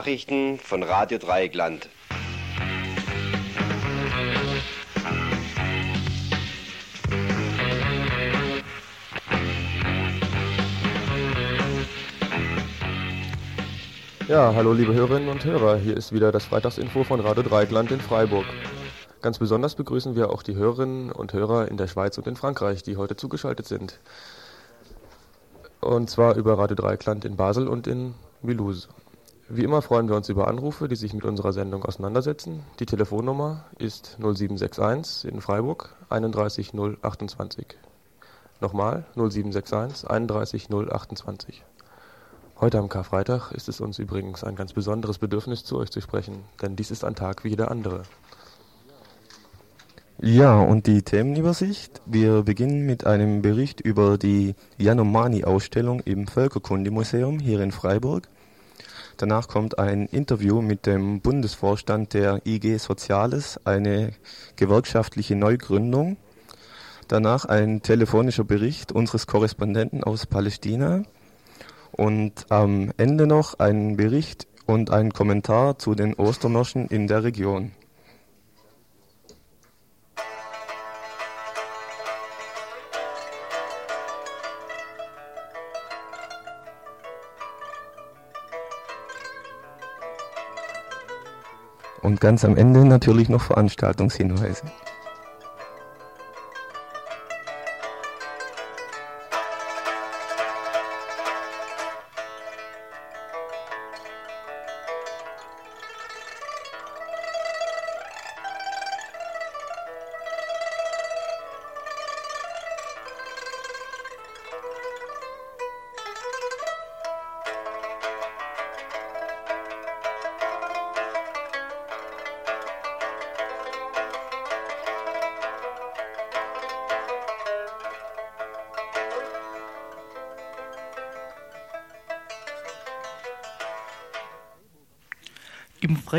Nachrichten von Radio Dreieckland. Ja, hallo liebe Hörerinnen und Hörer, hier ist wieder das Freitagsinfo von Radio Dreieckland in Freiburg. Ganz besonders begrüßen wir auch die Hörerinnen und Hörer in der Schweiz und in Frankreich, die heute zugeschaltet sind. Und zwar über Radio Dreieckland in Basel und in Mulhouse. Wie immer freuen wir uns über Anrufe, die sich mit unserer Sendung auseinandersetzen. Die Telefonnummer ist 0761 in Freiburg 31 028. Nochmal 0761 31 028. Heute am Karfreitag ist es uns übrigens ein ganz besonderes Bedürfnis, zu euch zu sprechen, denn dies ist ein Tag wie jeder andere. Ja, und die Themenübersicht. Wir beginnen mit einem Bericht über die Yanomami-Ausstellung im Völkerkundemuseum hier in Freiburg. Danach kommt ein Interview mit dem Bundesvorstand der IG Soziales, eine gewerkschaftliche Neugründung. Danach ein telefonischer Bericht unseres Korrespondenten aus Palästina. Und am Ende noch ein Bericht und ein Kommentar zu den Ostermärschen in der Region. Und ganz am Ende natürlich noch Veranstaltungshinweise.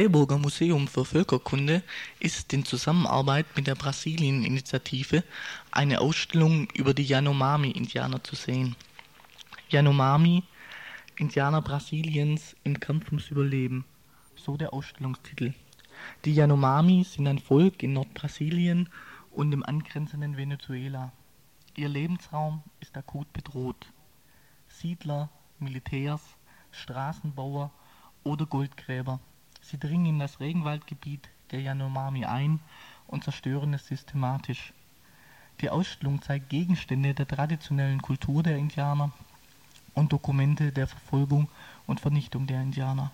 Freiburger Museum für Völkerkunde ist in Zusammenarbeit mit der Brasilien-Initiative eine Ausstellung über die Yanomami-Indianer zu sehen. Yanomami, Indianer Brasiliens im Kampf ums Überleben, so der Ausstellungstitel. Die Yanomami sind ein Volk in Nordbrasilien und im angrenzenden Venezuela. Ihr Lebensraum ist akut bedroht. Siedler, Militärs, Straßenbauer oder Goldgräber Sie dringen in das Regenwaldgebiet der Yanomami ein und zerstören es systematisch. Die Ausstellung zeigt Gegenstände der traditionellen Kultur der Indianer und Dokumente der Verfolgung und Vernichtung der Indianer.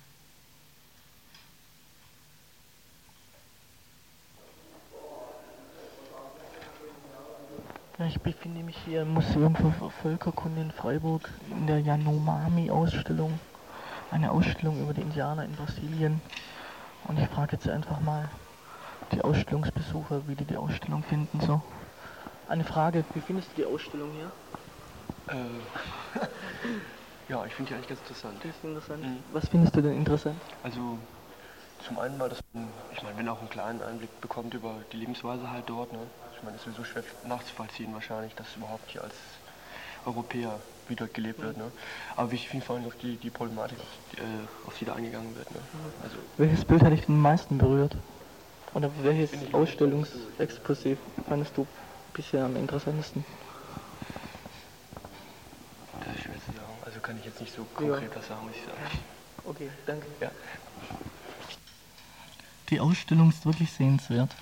Ich befinde mich hier im Museum für Völkerkunde in Freiburg in der Yanomami-Ausstellung eine Ausstellung über die Indianer in Brasilien. Und ich frage jetzt einfach mal die Ausstellungsbesucher, wie die die Ausstellung finden. So. Eine Frage, wie findest du die Ausstellung hier? Äh, ja, ich finde die eigentlich ganz interessant. Interessant. Mhm. Was findest du denn interessant? Also zum einen mal, dass man, ich meine, wenn auch einen kleinen Einblick bekommt über die Lebensweise halt dort. Ne? Ich meine, es ist sowieso schwer nachzuvollziehen wahrscheinlich, dass überhaupt hier als Europäer wie dort gelebt wird. Ne? Aber wichtig finde ich vor allem auf die, die Problematik, auf die, äh, auf die da eingegangen wird. Ne? Also, Welches Bild hat dich den meisten berührt? Oder welches Ausstellungsexposé fandest du bisher am interessantesten? das ist schwer zu sagen. Also kann ich jetzt nicht so konkret was sagen, muss ich sagen. Okay, danke. Ja. Die Ausstellung ist wirklich sehenswert.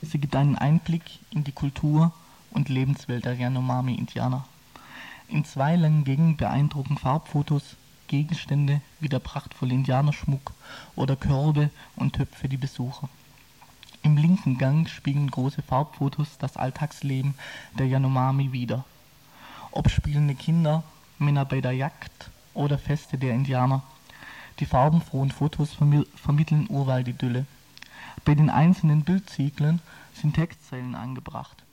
Sie gibt einen Einblick in die Kultur und Lebenswelt der Yanomami-Indianer. In zwei langen Gängen beeindrucken Farbfotos Gegenstände wie der prachtvolle Indianerschmuck oder Körbe und Töpfe die Besucher. Im linken Gang spiegeln große Farbfotos das Alltagsleben der Yanomami wider. Ob spielende Kinder, Männer bei der Jagd oder Feste der Indianer. Die farbenfrohen Fotos vermi vermitteln Urwaldidylle. Bei den einzelnen Bildzyklen sind Textzeilen angebracht.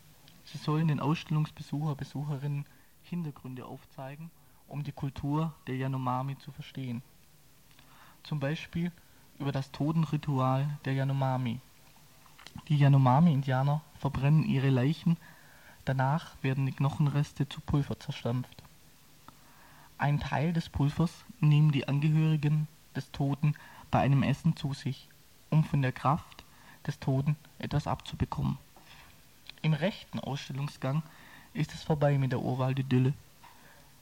Sie sollen den Ausstellungsbesucher, Besucherinnen Hintergründe aufzeigen, um die Kultur der Yanomami zu verstehen. Zum Beispiel über das Totenritual der Yanomami. Die Yanomami-Indianer verbrennen ihre Leichen, danach werden die Knochenreste zu Pulver zerstampft. Ein Teil des Pulvers nehmen die Angehörigen des Toten bei einem Essen zu sich, um von der Kraft des Toten etwas abzubekommen. Im rechten Ausstellungsgang ist es vorbei mit der Urwaldidylle.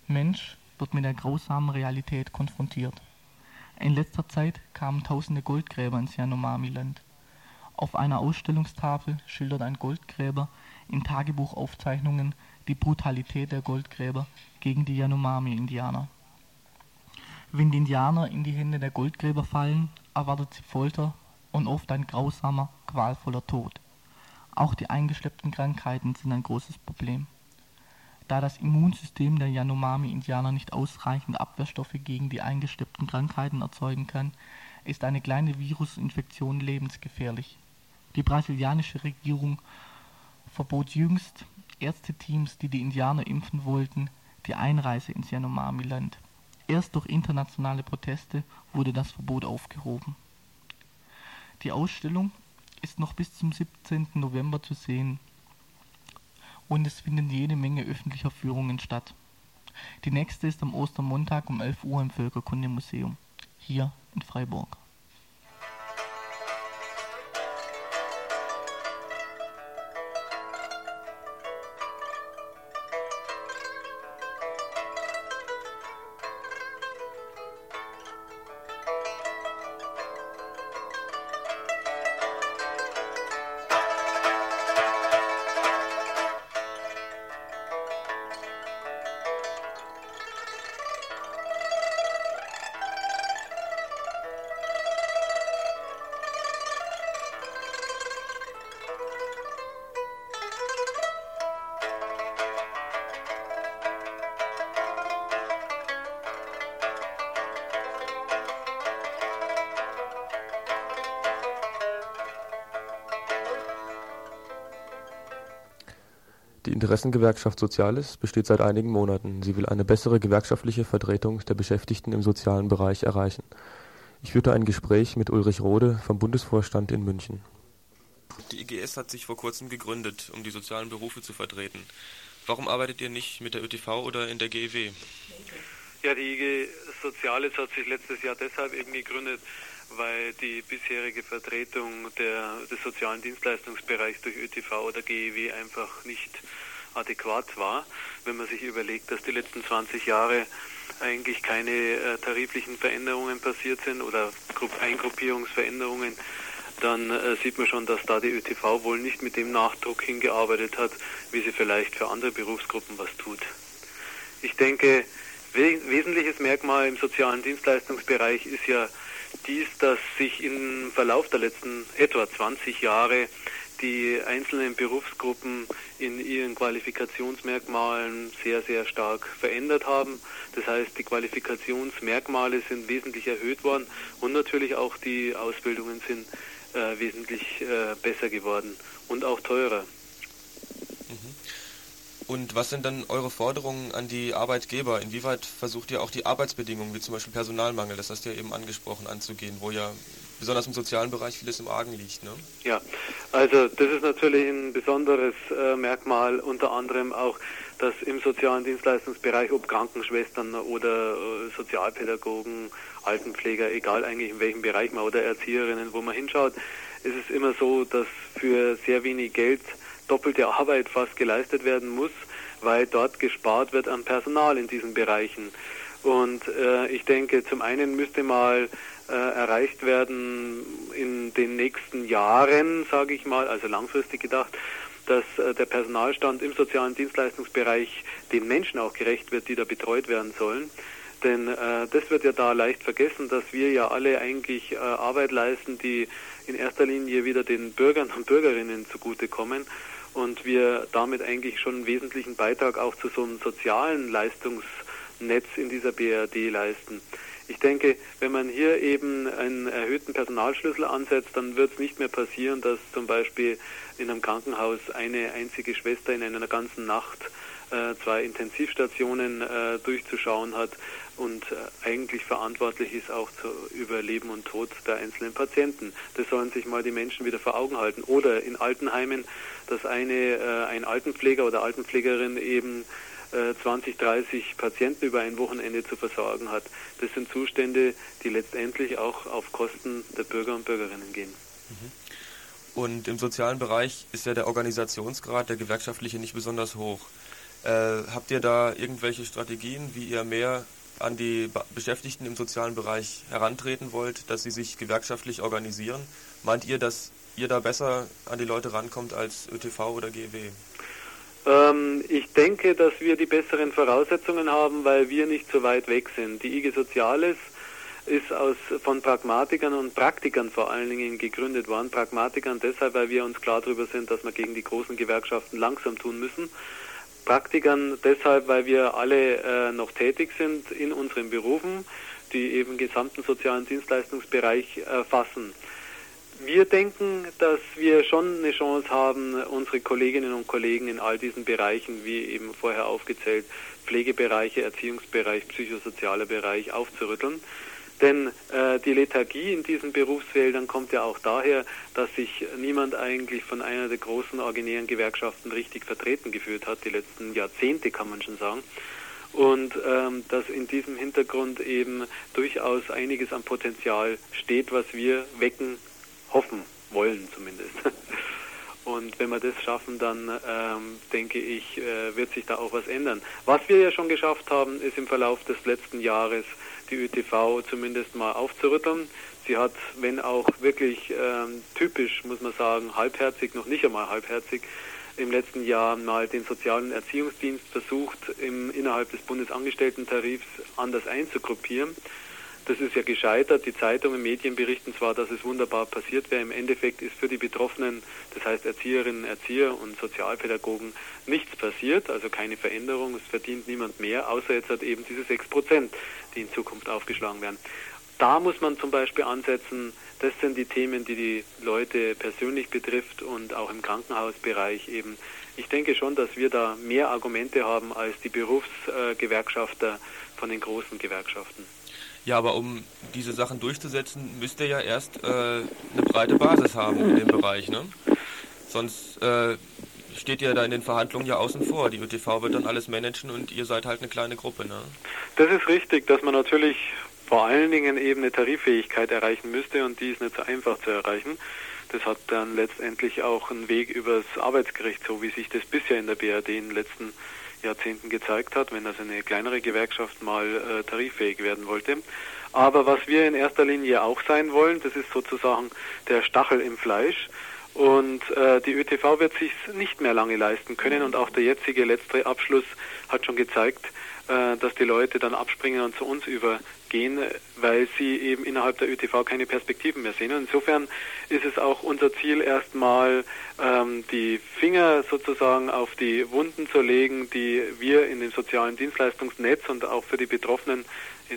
Mensch wird mit der grausamen Realität konfrontiert. In letzter Zeit kamen tausende Goldgräber ins Yanomami-Land. Auf einer Ausstellungstafel schildert ein Goldgräber in Tagebuchaufzeichnungen die Brutalität der Goldgräber gegen die Yanomami-Indianer. Wenn die Indianer in die Hände der Goldgräber fallen, erwartet sie Folter und oft ein grausamer, qualvoller Tod. Auch die eingeschleppten Krankheiten sind ein großes Problem. Da das Immunsystem der Yanomami-Indianer nicht ausreichend Abwehrstoffe gegen die eingeschleppten Krankheiten erzeugen kann, ist eine kleine Virusinfektion lebensgefährlich. Die brasilianische Regierung verbot jüngst Ärzteteams, die die Indianer impfen wollten, die Einreise ins Yanomami-Land. Erst durch internationale Proteste wurde das Verbot aufgehoben. Die Ausstellung ist noch bis zum 17. November zu sehen und es finden jede Menge öffentlicher Führungen statt. Die nächste ist am Ostermontag um 11 Uhr im Völkerkundemuseum, hier in Freiburg. Interessengewerkschaft Soziales besteht seit einigen Monaten. Sie will eine bessere gewerkschaftliche Vertretung der Beschäftigten im sozialen Bereich erreichen. Ich führte ein Gespräch mit Ulrich Rode vom Bundesvorstand in München. Die IGS hat sich vor kurzem gegründet, um die sozialen Berufe zu vertreten. Warum arbeitet ihr nicht mit der ÖTV oder in der GEW? Ja, die IG Soziales hat sich letztes Jahr deshalb eben gegründet, weil die bisherige Vertretung der, des sozialen Dienstleistungsbereichs durch ÖTV oder GEW einfach nicht adäquat war. Wenn man sich überlegt, dass die letzten 20 Jahre eigentlich keine äh, tariflichen Veränderungen passiert sind oder Grupp Eingruppierungsveränderungen, dann äh, sieht man schon, dass da die ÖTV wohl nicht mit dem Nachdruck hingearbeitet hat, wie sie vielleicht für andere Berufsgruppen was tut. Ich denke, we wesentliches Merkmal im sozialen Dienstleistungsbereich ist ja dies, dass sich im Verlauf der letzten etwa 20 Jahre die einzelnen Berufsgruppen in ihren Qualifikationsmerkmalen sehr, sehr stark verändert haben. Das heißt, die Qualifikationsmerkmale sind wesentlich erhöht worden und natürlich auch die Ausbildungen sind äh, wesentlich äh, besser geworden und auch teurer. Und was sind dann eure Forderungen an die Arbeitgeber? Inwieweit versucht ihr auch die Arbeitsbedingungen, wie zum Beispiel Personalmangel, das hast du ja eben angesprochen, anzugehen, wo ja besonders im sozialen Bereich vieles im Argen liegt? Ne? Ja, also das ist natürlich ein besonderes äh, Merkmal, unter anderem auch, dass im sozialen Dienstleistungsbereich, ob Krankenschwestern oder äh, Sozialpädagogen, Altenpfleger, egal eigentlich in welchem Bereich man oder Erzieherinnen, wo man hinschaut, ist es immer so, dass für sehr wenig Geld doppelte Arbeit fast geleistet werden muss, weil dort gespart wird an Personal in diesen Bereichen. Und äh, ich denke, zum einen müsste mal äh, erreicht werden in den nächsten Jahren, sage ich mal, also langfristig gedacht, dass äh, der Personalstand im sozialen Dienstleistungsbereich den Menschen auch gerecht wird, die da betreut werden sollen. Denn äh, das wird ja da leicht vergessen, dass wir ja alle eigentlich äh, Arbeit leisten, die in erster Linie wieder den Bürgern und Bürgerinnen zugutekommen und wir damit eigentlich schon einen wesentlichen Beitrag auch zu so einem sozialen Leistungsnetz in dieser BRD leisten. Ich denke, wenn man hier eben einen erhöhten Personalschlüssel ansetzt, dann wird es nicht mehr passieren, dass zum Beispiel in einem Krankenhaus eine einzige Schwester in einer ganzen Nacht äh, zwei Intensivstationen äh, durchzuschauen hat und äh, eigentlich verantwortlich ist auch zu, über Leben und Tod der einzelnen Patienten. Das sollen sich mal die Menschen wieder vor Augen halten. Oder in Altenheimen, dass eine, äh, ein Altenpfleger oder Altenpflegerin eben 20, 30 Patienten über ein Wochenende zu versorgen hat. Das sind Zustände, die letztendlich auch auf Kosten der Bürger und Bürgerinnen gehen. Mhm. Und im sozialen Bereich ist ja der Organisationsgrad, der gewerkschaftliche, nicht besonders hoch. Äh, habt ihr da irgendwelche Strategien, wie ihr mehr an die Beschäftigten im sozialen Bereich herantreten wollt, dass sie sich gewerkschaftlich organisieren? Meint ihr, dass ihr da besser an die Leute rankommt als ÖTV oder GEW? Ähm, ich denke, dass wir die besseren Voraussetzungen haben, weil wir nicht so weit weg sind. Die IG Soziales ist aus, von Pragmatikern und Praktikern vor allen Dingen gegründet worden. Pragmatikern deshalb, weil wir uns klar darüber sind, dass wir gegen die großen Gewerkschaften langsam tun müssen. Praktikern deshalb, weil wir alle äh, noch tätig sind in unseren Berufen, die eben gesamten sozialen Dienstleistungsbereich erfassen. Wir denken, dass wir schon eine Chance haben, unsere Kolleginnen und Kollegen in all diesen Bereichen, wie eben vorher aufgezählt, Pflegebereiche, Erziehungsbereich, psychosozialer Bereich aufzurütteln. Denn äh, die Lethargie in diesen Berufsfeldern kommt ja auch daher, dass sich niemand eigentlich von einer der großen originären Gewerkschaften richtig vertreten gefühlt hat, die letzten Jahrzehnte kann man schon sagen. Und ähm, dass in diesem Hintergrund eben durchaus einiges an Potenzial steht, was wir wecken, hoffen wollen zumindest. Und wenn wir das schaffen, dann ähm, denke ich, äh, wird sich da auch was ändern. Was wir ja schon geschafft haben, ist im Verlauf des letzten Jahres die ÖTV zumindest mal aufzurütteln. Sie hat, wenn auch wirklich ähm, typisch, muss man sagen, halbherzig, noch nicht einmal halbherzig, im letzten Jahr mal den sozialen Erziehungsdienst versucht, im, innerhalb des Bundesangestellten-Tarifs anders einzugruppieren. Das ist ja gescheitert. Die Zeitungen, Medien berichten zwar, dass es wunderbar passiert wäre. Im Endeffekt ist für die Betroffenen, das heißt Erzieherinnen, Erzieher und Sozialpädagogen, nichts passiert, also keine Veränderung. Es verdient niemand mehr, außer jetzt hat eben diese sechs Prozent, die in Zukunft aufgeschlagen werden. Da muss man zum Beispiel ansetzen, das sind die Themen, die die Leute persönlich betrifft und auch im Krankenhausbereich eben. Ich denke schon, dass wir da mehr Argumente haben als die Berufsgewerkschafter von den großen Gewerkschaften. Ja, aber um diese Sachen durchzusetzen, müsst ihr ja erst äh, eine breite Basis haben in dem Bereich, ne? Sonst äh, steht ihr da in den Verhandlungen ja außen vor. Die ÖTV wird dann alles managen und ihr seid halt eine kleine Gruppe, ne? Das ist richtig, dass man natürlich vor allen Dingen eben eine Tariffähigkeit erreichen müsste und die ist nicht so einfach zu erreichen. Das hat dann letztendlich auch einen Weg übers Arbeitsgericht, so wie sich das bisher in der BRD in den letzten Jahren Jahrzehnten gezeigt hat, wenn also eine kleinere Gewerkschaft mal äh, tariffähig werden wollte. Aber was wir in erster Linie auch sein wollen, das ist sozusagen der Stachel im Fleisch. Und äh, die ÖTV wird sich nicht mehr lange leisten können und auch der jetzige letzte Abschluss hat schon gezeigt, äh, dass die Leute dann abspringen und zu uns übergehen, weil sie eben innerhalb der ÖTV keine Perspektiven mehr sehen. Und insofern ist es auch unser Ziel, erstmal ähm, die Finger sozusagen auf die Wunden zu legen, die wir in dem sozialen Dienstleistungsnetz und auch für die Betroffenen,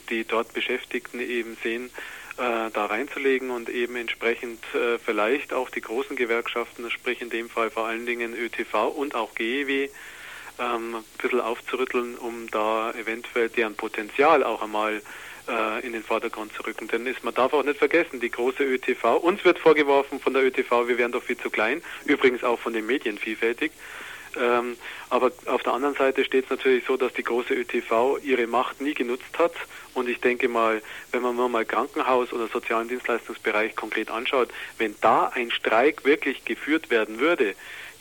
die dort Beschäftigten eben sehen, äh, da reinzulegen und eben entsprechend äh, vielleicht auch die großen Gewerkschaften, sprich in dem Fall vor allen Dingen ÖTV und auch GEW, ähm, ein bisschen aufzurütteln, um da eventuell deren Potenzial auch einmal äh, in den Vordergrund zu rücken. Denn ist, man darf auch nicht vergessen, die große ÖTV, uns wird vorgeworfen von der ÖTV, wir wären doch viel zu klein, übrigens auch von den Medien vielfältig. Ähm, aber auf der anderen Seite steht es natürlich so, dass die große ÖTV ihre Macht nie genutzt hat. Und ich denke mal, wenn man nur mal Krankenhaus oder sozialen Dienstleistungsbereich konkret anschaut, wenn da ein Streik wirklich geführt werden würde,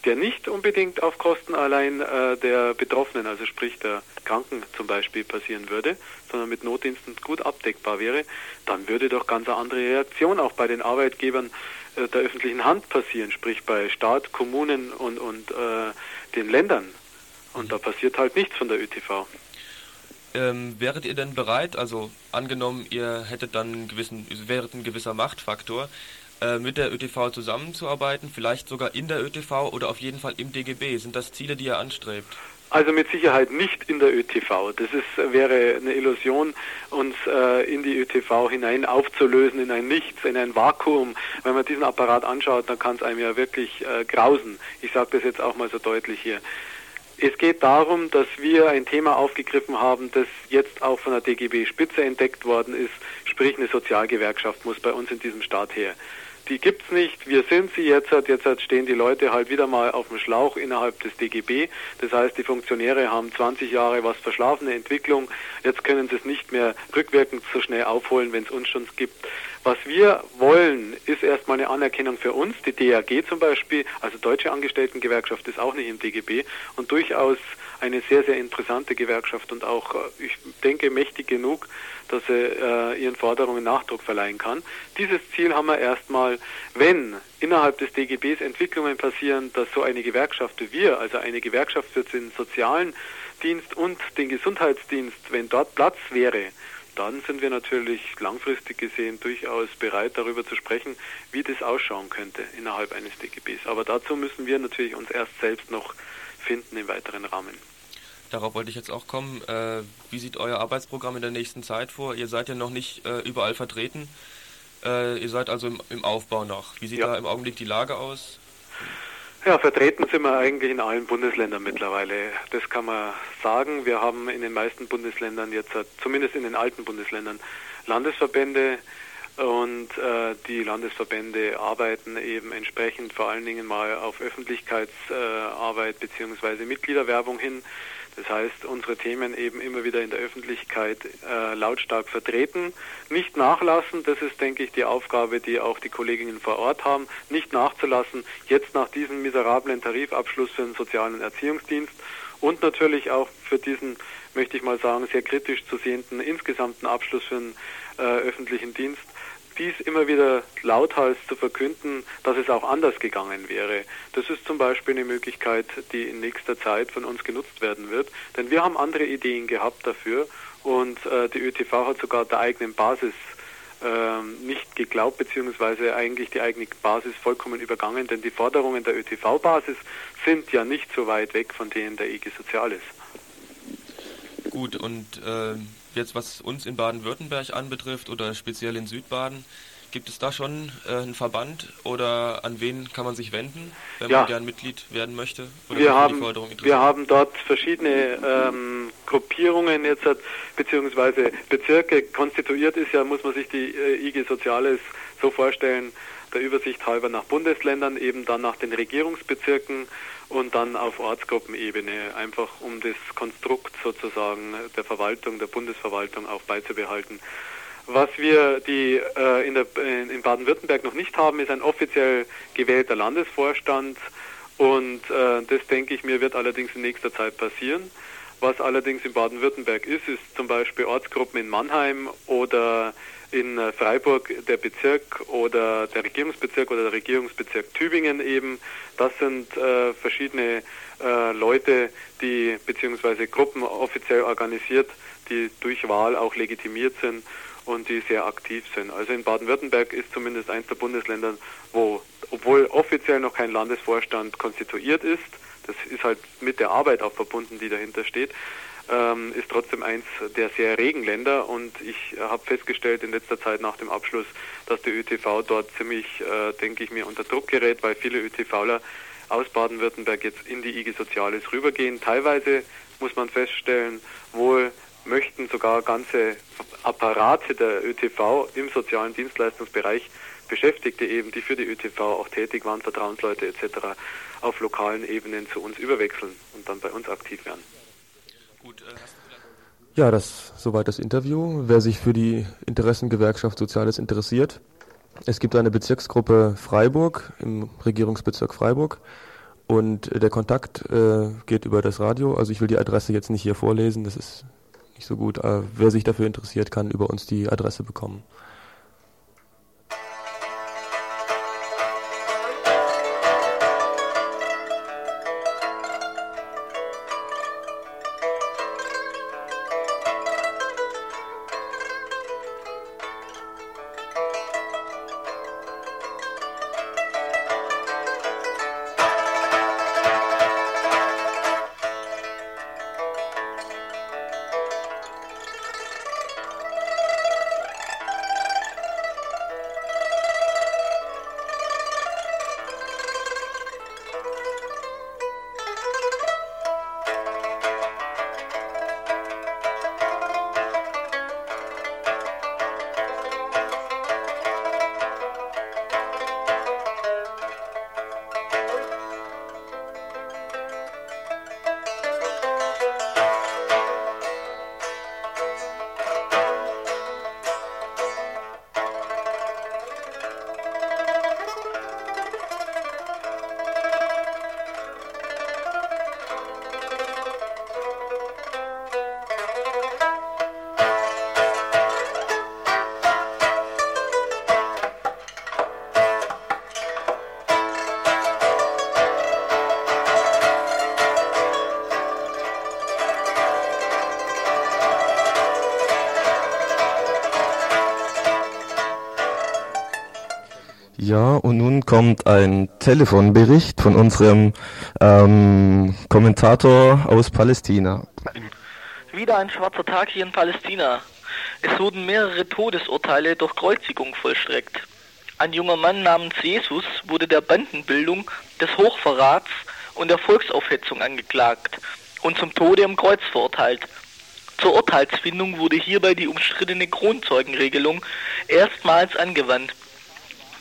der nicht unbedingt auf Kosten allein äh, der Betroffenen, also sprich der Kranken zum Beispiel, passieren würde, sondern mit Notdiensten gut abdeckbar wäre, dann würde doch ganz eine andere Reaktion auch bei den Arbeitgebern äh, der öffentlichen Hand passieren, sprich bei Staat, Kommunen und, und äh, den Ländern. Und da passiert halt nichts von der ÖTV. Ähm, wäret ihr denn bereit, also angenommen, ihr hättet dann einen gewissen, wäret ein gewisser Machtfaktor, mit der ÖTV zusammenzuarbeiten, vielleicht sogar in der ÖTV oder auf jeden Fall im DGB? Sind das Ziele, die ihr anstrebt? Also mit Sicherheit nicht in der ÖTV. Das ist, wäre eine Illusion, uns äh, in die ÖTV hinein aufzulösen, in ein Nichts, in ein Vakuum. Wenn man diesen Apparat anschaut, dann kann es einem ja wirklich äh, grausen. Ich sage das jetzt auch mal so deutlich hier. Es geht darum, dass wir ein Thema aufgegriffen haben, das jetzt auch von der DGB Spitze entdeckt worden ist, sprich eine Sozialgewerkschaft muss bei uns in diesem Staat her. Die gibt's nicht, wir sind sie jetzt, jetzt stehen die Leute halt wieder mal auf dem Schlauch innerhalb des DGB. Das heißt, die Funktionäre haben 20 Jahre was verschlafene Entwicklung, jetzt können sie es nicht mehr rückwirkend so schnell aufholen, wenn es uns schon gibt. Was wir wollen, ist erstmal eine Anerkennung für uns. Die DAG zum Beispiel, also Deutsche Angestelltengewerkschaft, ist auch nicht im DGB und durchaus eine sehr, sehr interessante Gewerkschaft und auch, äh, ich denke, mächtig genug, dass sie äh, ihren Forderungen Nachdruck verleihen kann. Dieses Ziel haben wir erstmal, wenn innerhalb des DGBs Entwicklungen passieren, dass so eine Gewerkschaft wie wir, also eine Gewerkschaft für den sozialen Dienst und den Gesundheitsdienst, wenn dort Platz wäre, dann sind wir natürlich langfristig gesehen durchaus bereit, darüber zu sprechen, wie das ausschauen könnte innerhalb eines DGBs. Aber dazu müssen wir natürlich uns erst selbst noch finden im weiteren Rahmen. Darauf wollte ich jetzt auch kommen. Äh, wie sieht euer Arbeitsprogramm in der nächsten Zeit vor? Ihr seid ja noch nicht äh, überall vertreten. Äh, ihr seid also im, im, Aufbau noch. Wie sieht ja. da im Augenblick die Lage aus? Ja, vertreten sind wir eigentlich in allen Bundesländern mittlerweile. Das kann man sagen. Wir haben in den meisten Bundesländern jetzt, zumindest in den alten Bundesländern, Landesverbände und äh, die Landesverbände arbeiten eben entsprechend vor allen Dingen mal auf Öffentlichkeitsarbeit äh, bzw. Mitgliederwerbung hin. Das heißt, unsere Themen eben immer wieder in der Öffentlichkeit äh, lautstark vertreten. Nicht nachlassen, das ist, denke ich, die Aufgabe, die auch die Kolleginnen vor Ort haben. Nicht nachzulassen, jetzt nach diesem miserablen Tarifabschluss für den sozialen Erziehungsdienst und natürlich auch für diesen, möchte ich mal sagen, sehr kritisch zu sehenden insgesamten Abschluss für den äh, öffentlichen Dienst dies immer wieder lauthals zu verkünden, dass es auch anders gegangen wäre. Das ist zum Beispiel eine Möglichkeit, die in nächster Zeit von uns genutzt werden wird. Denn wir haben andere Ideen gehabt dafür und äh, die ÖTV hat sogar der eigenen Basis äh, nicht geglaubt, beziehungsweise eigentlich die eigene Basis vollkommen übergangen, denn die Forderungen der ÖTV-Basis sind ja nicht so weit weg von denen der IG Soziales. Gut, und äh, jetzt was uns in Baden-Württemberg anbetrifft oder speziell in Südbaden, gibt es da schon äh, einen Verband oder an wen kann man sich wenden, wenn ja. man gern Mitglied werden möchte? wir, haben, wir haben dort verschiedene ähm, Gruppierungen jetzt, beziehungsweise Bezirke. Konstituiert ist ja, muss man sich die äh, IG Soziales so vorstellen, der Übersicht halber nach Bundesländern, eben dann nach den Regierungsbezirken und dann auf Ortsgruppenebene, einfach um das Konstrukt sozusagen der Verwaltung, der Bundesverwaltung auch beizubehalten. Was wir die, äh, in, der, in Baden-Württemberg noch nicht haben, ist ein offiziell gewählter Landesvorstand und äh, das denke ich mir wird allerdings in nächster Zeit passieren. Was allerdings in Baden-Württemberg ist, ist zum Beispiel Ortsgruppen in Mannheim oder in äh, Freiburg der Bezirk oder der Regierungsbezirk oder der Regierungsbezirk Tübingen eben. Das sind äh, verschiedene äh, Leute, die beziehungsweise Gruppen offiziell organisiert, die durch Wahl auch legitimiert sind und die sehr aktiv sind. Also in Baden-Württemberg ist zumindest eins der Bundesländer, wo obwohl offiziell noch kein Landesvorstand konstituiert ist, das ist halt mit der Arbeit auch verbunden, die dahinter steht, ähm, ist trotzdem eins der sehr regen Länder und ich habe festgestellt in letzter Zeit nach dem Abschluss, dass der ÖTV dort ziemlich, äh, denke ich mir, unter Druck gerät, weil viele ÖTVler aus Baden-Württemberg jetzt in die IG Soziales rübergehen. Teilweise muss man feststellen, wohl möchten sogar ganze Apparate der ÖTV im sozialen Dienstleistungsbereich Beschäftigte eben, die für die ÖTV auch tätig waren, Vertrauensleute etc., auf lokalen Ebenen zu uns überwechseln und dann bei uns aktiv werden. Gut, äh, ja, das soweit das Interview. Wer sich für die Interessengewerkschaft Soziales interessiert, es gibt eine Bezirksgruppe Freiburg im Regierungsbezirk Freiburg und der Kontakt äh, geht über das Radio. Also ich will die Adresse jetzt nicht hier vorlesen, das ist nicht so gut. Äh, wer sich dafür interessiert, kann über uns die Adresse bekommen. Ja, und nun kommt ein Telefonbericht von unserem ähm, Kommentator aus Palästina. Wieder ein schwarzer Tag hier in Palästina. Es wurden mehrere Todesurteile durch Kreuzigung vollstreckt. Ein junger Mann namens Jesus wurde der Bandenbildung, des Hochverrats und der Volksaufhetzung angeklagt und zum Tode am Kreuz verurteilt. Zur Urteilsfindung wurde hierbei die umstrittene Kronzeugenregelung erstmals angewandt.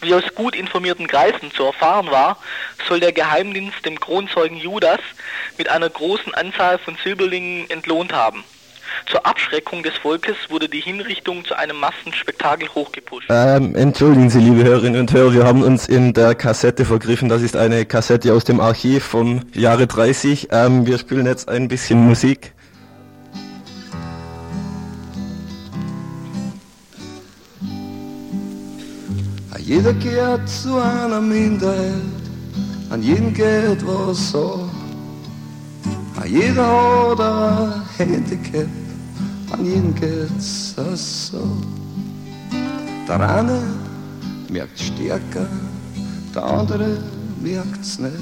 Wie aus gut informierten Kreisen zu erfahren war, soll der Geheimdienst dem Kronzeugen Judas mit einer großen Anzahl von Silberlingen entlohnt haben. Zur Abschreckung des Volkes wurde die Hinrichtung zu einem Massenspektakel hochgepusht. Ähm, entschuldigen Sie, liebe Hörerinnen und Hörer, wir haben uns in der Kassette vergriffen. Das ist eine Kassette aus dem Archiv vom Jahre 30. Ähm, wir spielen jetzt ein bisschen Musik. Jeder gehört zu einer Minderheit, an jeden geht was so. Jeder hat ein Handicap, an jeden geht's so. Der eine merkt stärker, der andere merkt's nicht.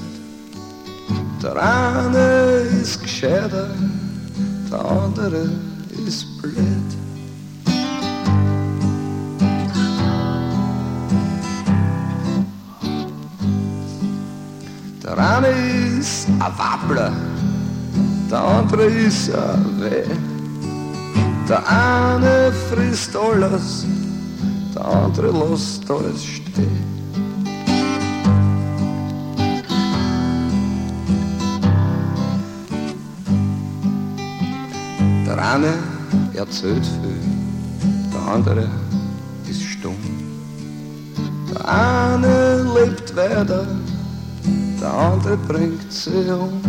Der eine ist gescheiter, der andere ist blöd. Der eine ist ein Wappler, der andere ist ein Weh. Der eine frisst alles, der andere lässt alles stehen. Der eine erzählt viel, der andere ist stumm. Der eine lebt weiter, der andere bringt sie um.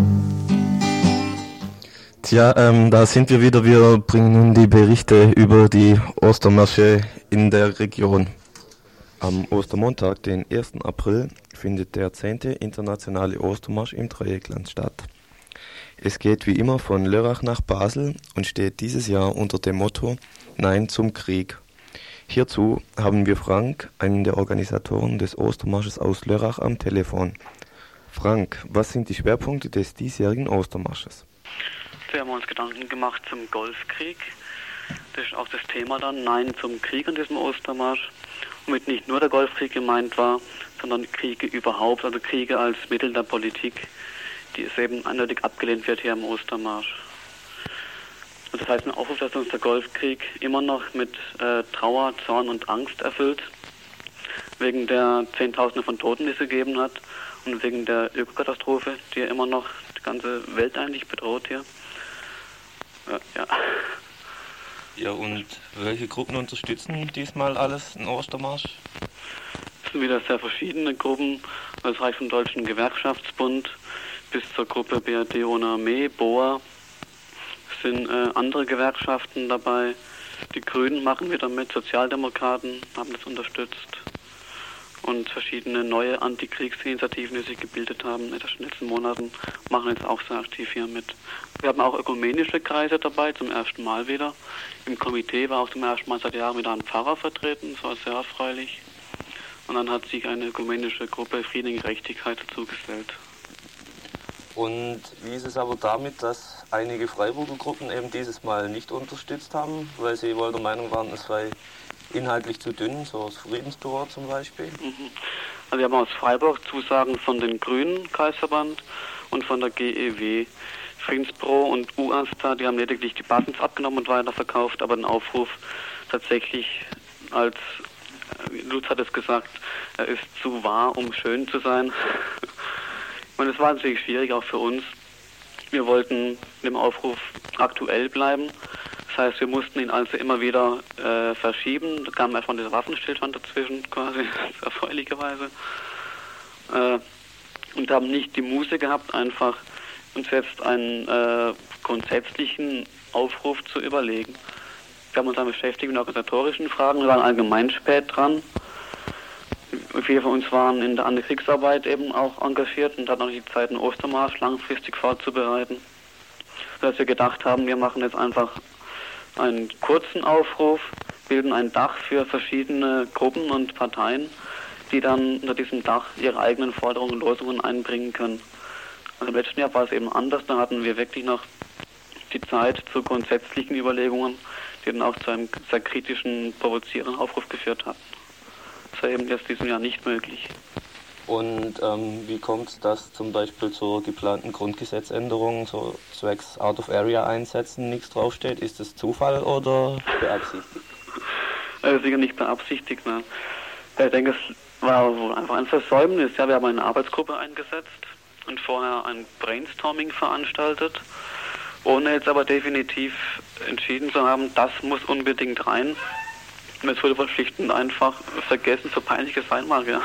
Tja, ähm, da sind wir wieder. Wir bringen nun die Berichte über die Ostermärsche in der Region. Am Ostermontag, den 1. April, findet der 10. internationale Ostermarsch im Dreieckland statt. Es geht wie immer von Lörrach nach Basel und steht dieses Jahr unter dem Motto Nein zum Krieg. Hierzu haben wir Frank, einen der Organisatoren des Ostermarsches aus Lörrach, am Telefon. Frank, was sind die Schwerpunkte des diesjährigen Ostermarsches? Wir haben uns Gedanken gemacht zum Golfkrieg. Das ist auch das Thema dann, Nein zum Krieg an diesem Ostermarsch. Womit nicht nur der Golfkrieg gemeint war, sondern Kriege überhaupt, also Kriege als Mittel der Politik, die es eben eindeutig abgelehnt wird hier am Ostermarsch. Und das heißt ein Aufruf, dass uns der Golfkrieg immer noch mit äh, Trauer, Zorn und Angst erfüllt, wegen der Zehntausende von Toten, die es gegeben hat und wegen der Ökokatastrophe, die ja immer noch die ganze Welt eigentlich bedroht hier. Ja, ja. Ja, und welche Gruppen unterstützen diesmal alles in Ostermarsch? Es sind wieder sehr verschiedene Gruppen. Das reicht vom Deutschen Gewerkschaftsbund bis zur Gruppe BRD ohne Armee, BOA. Es sind äh, andere Gewerkschaften dabei. Die Grünen machen wieder mit, Sozialdemokraten haben das unterstützt. Und verschiedene neue Antikriegsinitiativen, die sich gebildet haben in den letzten Monaten, machen jetzt auch sehr aktiv hier mit. Wir haben auch ökumenische Kreise dabei, zum ersten Mal wieder. Im Komitee war auch zum ersten Mal seit Jahren wieder ein Pfarrer vertreten, das war sehr erfreulich. Und dann hat sich eine ökumenische Gruppe Frieden und Gerechtigkeit dazugesellt. Und wie ist es aber damit, dass einige Freiburger Gruppen eben dieses Mal nicht unterstützt haben, weil sie wohl der Meinung waren, es sei inhaltlich zu dünn, so das Friedenstor zum Beispiel? Mhm. Also wir haben aus Freiburg Zusagen von den Grünen Kreisverband und von der GEW. Friedenspro und UASTA, die haben lediglich die Buttons abgenommen und weiterverkauft, aber den Aufruf tatsächlich als, Lutz hat es gesagt, er ist zu wahr, um schön zu sein. Und es war natürlich schwierig auch für uns. Wir wollten dem Aufruf aktuell bleiben. Das heißt, wir mussten ihn also immer wieder äh, verschieben. Da kam erstmal dieser Waffenstillstand dazwischen, quasi, erfreulicherweise. Äh, und haben nicht die Muße gehabt, einfach uns jetzt einen äh, grundsätzlichen Aufruf zu überlegen. Wir haben uns dann beschäftigt mit organisatorischen Fragen, wir waren allgemein spät dran. Viele von uns waren in der Antikriegsarbeit eben auch engagiert und hatten auch die Zeit, einen Ostermarsch langfristig vorzubereiten. Sodass wir gedacht haben, wir machen jetzt einfach einen kurzen Aufruf, bilden ein Dach für verschiedene Gruppen und Parteien, die dann unter diesem Dach ihre eigenen Forderungen und Lösungen einbringen können. Also im letzten Jahr war es eben anders, da hatten wir wirklich noch die Zeit zu grundsätzlichen Überlegungen, die dann auch zu einem sehr kritischen, provozierenden Aufruf geführt hatten. Das war eben jetzt diesem Jahr nicht möglich. Und ähm, wie kommt es, dass zum Beispiel zur geplanten Grundgesetzänderung, so zwecks Out-of-Area-Einsätzen, nichts draufsteht? Ist das Zufall oder beabsichtigt? Also sicher nicht beabsichtigt, ne? Ich denke, es war einfach ein Versäumnis. Ja, wir haben eine Arbeitsgruppe eingesetzt und vorher ein Brainstorming veranstaltet, ohne jetzt aber definitiv entschieden zu haben, das muss unbedingt rein. Es wurde schlicht einfach vergessen, so peinlich es sein mag, ja.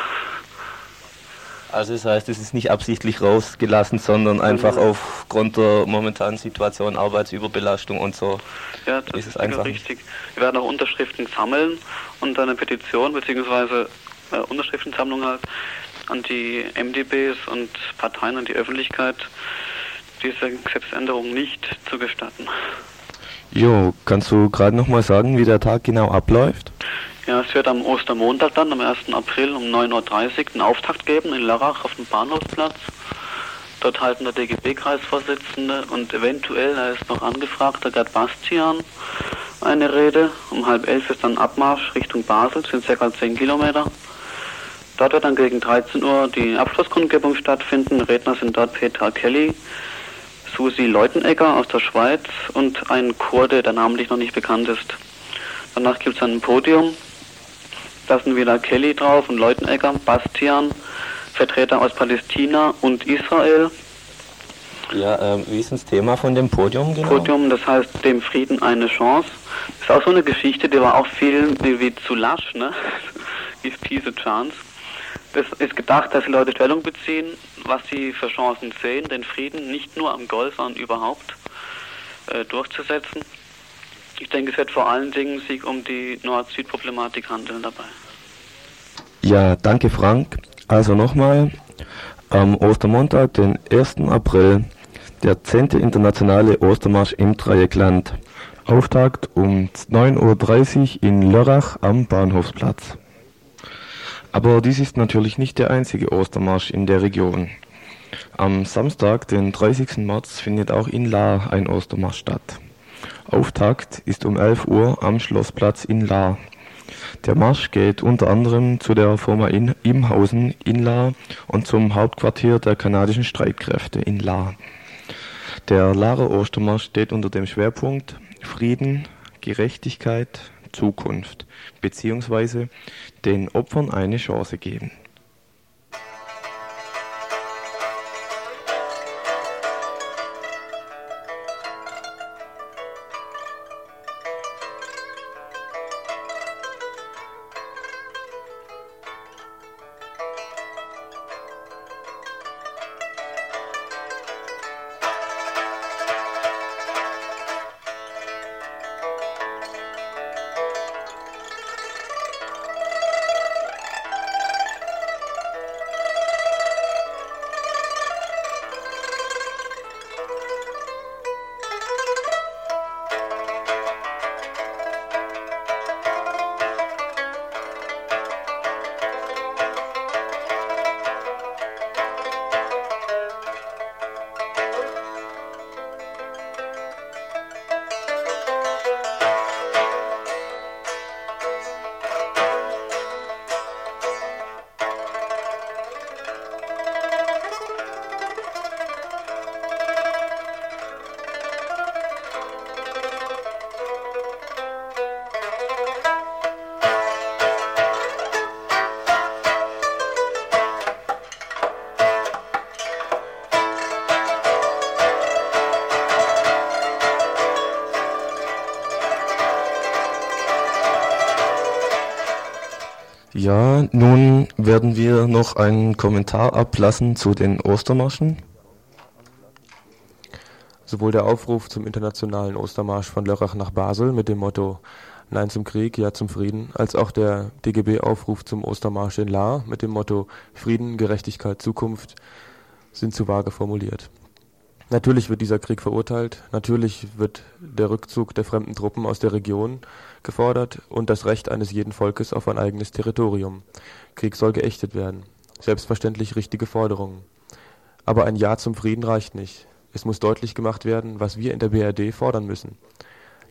Also das heißt, es ist nicht absichtlich rausgelassen, sondern einfach aufgrund der momentanen Situation, Arbeitsüberbelastung und so. Ja, das ist, ist einfach richtig. Wir werden auch Unterschriften sammeln und eine Petition bzw. Äh, Unterschriftensammlung halt an die MDBs und Parteien und die Öffentlichkeit diese Gesetzesänderung nicht zu gestatten. Jo, kannst du gerade nochmal sagen, wie der Tag genau abläuft? Ja, es wird am Ostermontag dann, am 1. April um 9.30 Uhr einen Auftakt geben in Lörrach auf dem Bahnhofsplatz. Dort halten der DGB-Kreisvorsitzende und eventuell, er ist noch angefragt, der Gerd Bastian eine Rede. Um halb elf ist dann Abmarsch Richtung Basel, sind ca. 10 Kilometer. Dort wird dann gegen 13 Uhr die Abschlusskundgebung stattfinden. Redner sind dort Peter Kelly, Susi Leutenegger aus der Schweiz und ein Kurde, der namentlich noch nicht bekannt ist. Danach gibt es ein Podium, da sind wieder Kelly drauf und Leutenegger, Bastian, Vertreter aus Palästina und Israel. Ja, ähm, wie ist das Thema von dem Podium genau? Podium, das heißt dem Frieden eine Chance. Das ist auch so eine Geschichte, die war auch viel wie, wie zu lasch, ne? Give peace a chance. Das ist gedacht, dass die Leute Stellung beziehen, was sie für Chancen sehen, den Frieden nicht nur am Golf, sondern überhaupt äh, durchzusetzen. Ich denke, es wird vor allen Dingen sich um die Nord-Süd-Problematik handeln dabei. Ja, danke Frank. Also nochmal, am Ostermontag, den 1. April, der 10. internationale Ostermarsch im Dreieckland. Auftakt um 9.30 Uhr in Lörrach am Bahnhofsplatz. Aber dies ist natürlich nicht der einzige Ostermarsch in der Region. Am Samstag, den 30. März, findet auch in Lahr ein Ostermarsch statt. Auftakt ist um 11 Uhr am Schlossplatz in Lahr. Der Marsch geht unter anderem zu der Firma in Imhausen in Lahr und zum Hauptquartier der kanadischen Streitkräfte in Lahr. Der Lahrer Ostermarsch steht unter dem Schwerpunkt Frieden, Gerechtigkeit, Zukunft bzw. den Opfern eine Chance geben. Nun werden wir noch einen Kommentar ablassen zu den Ostermarschen. Sowohl der Aufruf zum internationalen Ostermarsch von Lörrach nach Basel mit dem Motto Nein zum Krieg, Ja zum Frieden, als auch der DGB-Aufruf zum Ostermarsch in Lahr mit dem Motto Frieden, Gerechtigkeit, Zukunft sind zu vage formuliert. Natürlich wird dieser Krieg verurteilt, natürlich wird der Rückzug der fremden Truppen aus der Region gefordert und das Recht eines jeden Volkes auf ein eigenes Territorium. Krieg soll geächtet werden. Selbstverständlich richtige Forderungen. Aber ein Ja zum Frieden reicht nicht. Es muss deutlich gemacht werden, was wir in der BRD fordern müssen.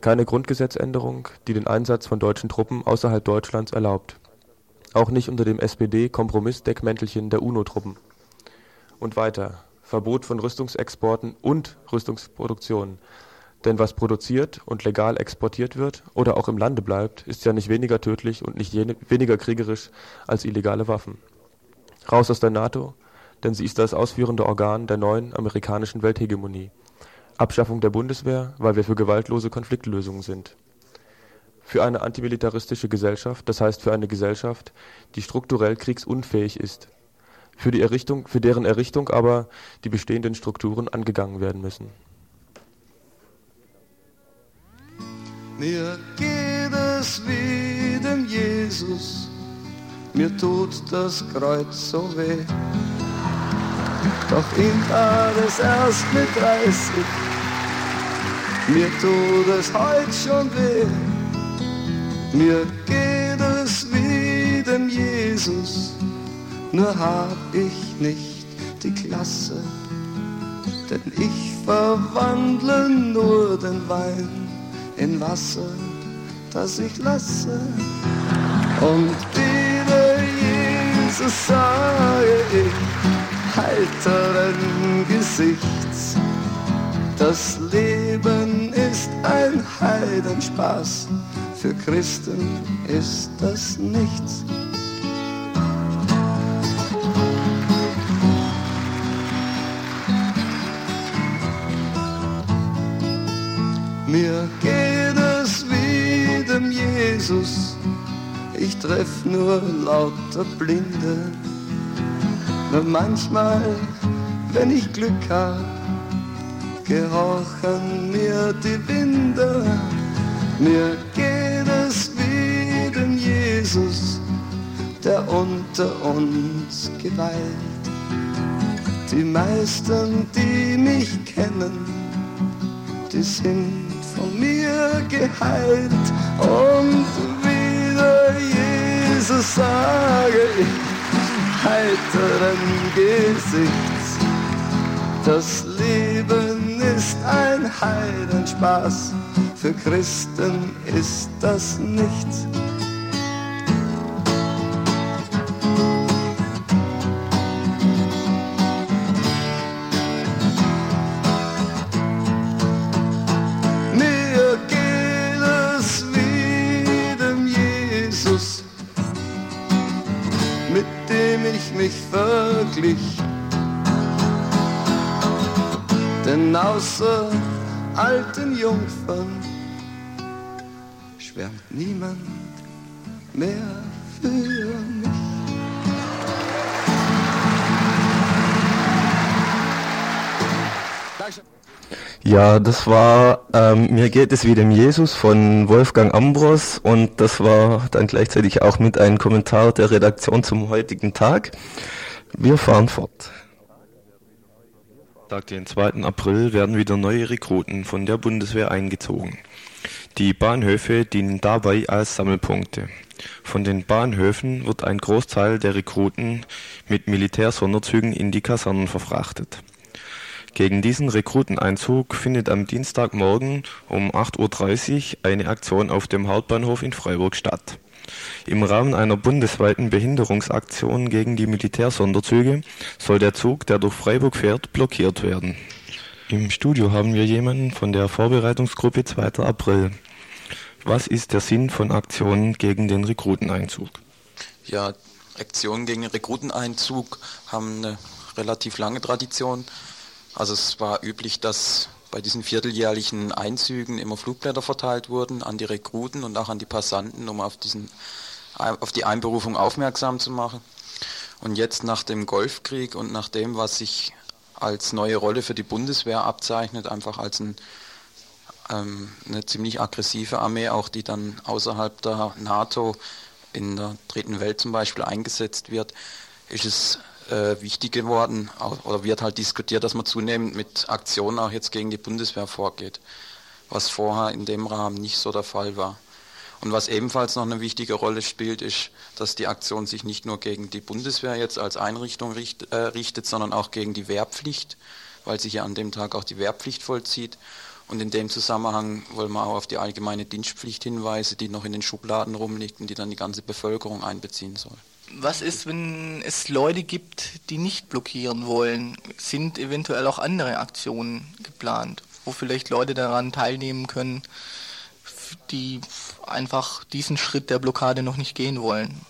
Keine Grundgesetzänderung, die den Einsatz von deutschen Truppen außerhalb Deutschlands erlaubt. Auch nicht unter dem SPD-Kompromissdeckmäntelchen der UNO-Truppen. Und weiter. Verbot von Rüstungsexporten und Rüstungsproduktion. Denn was produziert und legal exportiert wird oder auch im Lande bleibt, ist ja nicht weniger tödlich und nicht weniger kriegerisch als illegale Waffen. Raus aus der NATO, denn sie ist das ausführende Organ der neuen amerikanischen Welthegemonie. Abschaffung der Bundeswehr, weil wir für gewaltlose Konfliktlösungen sind. Für eine antimilitaristische Gesellschaft, das heißt für eine Gesellschaft, die strukturell kriegsunfähig ist für, die Errichtung, für deren Errichtung aber die bestehenden Strukturen angegangen werden müssen. Mir geht es wie dem Jesus, mir tut das Kreuz so weh. Doch ihm war es erst mit 30, mir tut es heute schon weh. Mir geht es wie dem Jesus, nur hab ich nicht die Klasse, denn ich verwandle nur den Wein in Wasser, das ich lasse. Und wieder Jesus sage ich heiteren Gesichts, das Leben ist ein Heidenspaß, für Christen ist das nichts. Mir geht Jesus, ich treff nur lauter Blinde. Nur manchmal, wenn ich Glück hab, gehorchen mir die Winde. Mir geht es wie dem Jesus, der unter uns geweilt. Die meisten, die mich kennen, die sind von mir geheilt und wieder Jesus sage ich heiteren Gesichts. Das Leben ist ein Heidenspaß, für Christen ist das nichts. Alten Jungfern schwärmt niemand mehr für mich. Ja, das war ähm, Mir geht es wie dem Jesus von Wolfgang Ambros und das war dann gleichzeitig auch mit einem Kommentar der Redaktion zum heutigen Tag. Wir fahren fort. Tag, den 2. April, werden wieder neue Rekruten von der Bundeswehr eingezogen. Die Bahnhöfe dienen dabei als Sammelpunkte. Von den Bahnhöfen wird ein Großteil der Rekruten mit Militärsonderzügen in die Kasernen verfrachtet. Gegen diesen Rekruteneinzug findet am Dienstagmorgen um 8.30 Uhr eine Aktion auf dem Hauptbahnhof in Freiburg statt. Im Rahmen einer bundesweiten Behinderungsaktion gegen die Militärsonderzüge soll der Zug, der durch Freiburg fährt, blockiert werden. Im Studio haben wir jemanden von der Vorbereitungsgruppe 2. April. Was ist der Sinn von Aktionen gegen den Rekruteneinzug? Ja, Aktionen gegen den Rekruteneinzug haben eine relativ lange Tradition. Also es war üblich, dass bei diesen vierteljährlichen Einzügen immer Flugblätter verteilt wurden an die Rekruten und auch an die Passanten, um auf, diesen, auf die Einberufung aufmerksam zu machen. Und jetzt nach dem Golfkrieg und nach dem, was sich als neue Rolle für die Bundeswehr abzeichnet, einfach als ein, ähm, eine ziemlich aggressive Armee, auch die dann außerhalb der NATO in der dritten Welt zum Beispiel eingesetzt wird, ist es äh, wichtig geworden oder wird halt diskutiert, dass man zunehmend mit Aktionen auch jetzt gegen die Bundeswehr vorgeht, was vorher in dem Rahmen nicht so der Fall war. Und was ebenfalls noch eine wichtige Rolle spielt, ist, dass die Aktion sich nicht nur gegen die Bundeswehr jetzt als Einrichtung richt, äh, richtet, sondern auch gegen die Wehrpflicht, weil sich ja an dem Tag auch die Wehrpflicht vollzieht. Und in dem Zusammenhang wollen wir auch auf die allgemeine Dienstpflicht hinweisen, die noch in den Schubladen rumliegt und die dann die ganze Bevölkerung einbeziehen soll. Was ist, wenn es Leute gibt, die nicht blockieren wollen? Sind eventuell auch andere Aktionen geplant, wo vielleicht Leute daran teilnehmen können, die einfach diesen Schritt der Blockade noch nicht gehen wollen?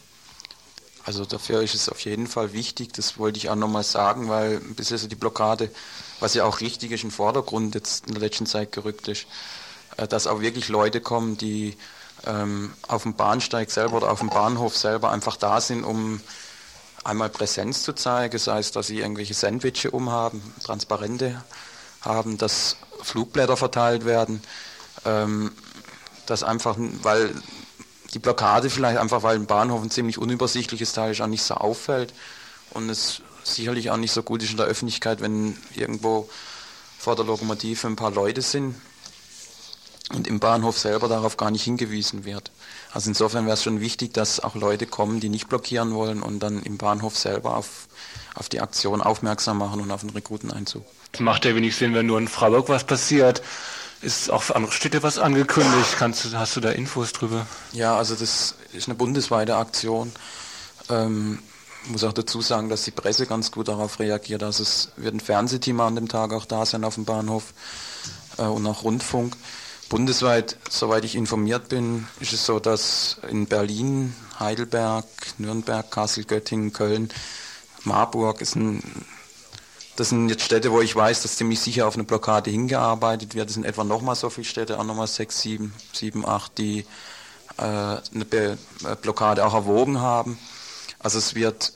Also dafür ist es auf jeden Fall wichtig, das wollte ich auch nochmal sagen, weil bisher so die Blockade, was ja auch richtig ist, im Vordergrund jetzt in der letzten Zeit gerückt ist, äh, dass auch wirklich Leute kommen, die ähm, auf dem Bahnsteig selber oder auf dem Bahnhof selber einfach da sind, um einmal Präsenz zu zeigen, sei es, dass sie irgendwelche Sandwiches umhaben, Transparente haben, dass Flugblätter verteilt werden, ähm, dass einfach, weil die Blockade vielleicht einfach, weil ein Bahnhof ein ziemlich unübersichtliches Teil ist, auch nicht so auffällt und es sicherlich auch nicht so gut ist in der Öffentlichkeit, wenn irgendwo vor der Lokomotive ein paar Leute sind und im Bahnhof selber darauf gar nicht hingewiesen wird. Also insofern wäre es schon wichtig, dass auch Leute kommen, die nicht blockieren wollen und dann im Bahnhof selber auf, auf die Aktion aufmerksam machen und auf den Rekruteneinzug. Es macht ja wenig Sinn, wenn nur in Freiburg was passiert. Ist auch für andere Städte was angekündigt? Kannst du, hast du da Infos drüber? Ja, also das ist eine bundesweite Aktion. Ähm, muss auch dazu sagen, dass die Presse ganz gut darauf reagiert. Also es wird ein Fernsehteam an dem Tag auch da sein auf dem Bahnhof äh, und auch Rundfunk. Bundesweit, soweit ich informiert bin, ist es so, dass in Berlin, Heidelberg, Nürnberg, Kassel, Göttingen, Köln, Marburg ist ein, das sind jetzt Städte, wo ich weiß, dass ziemlich sicher auf eine Blockade hingearbeitet wird. Das sind etwa nochmal so viele Städte, auch nochmal sechs, sieben, sieben, acht, die äh, eine Be äh, Blockade auch erwogen haben. Also es wird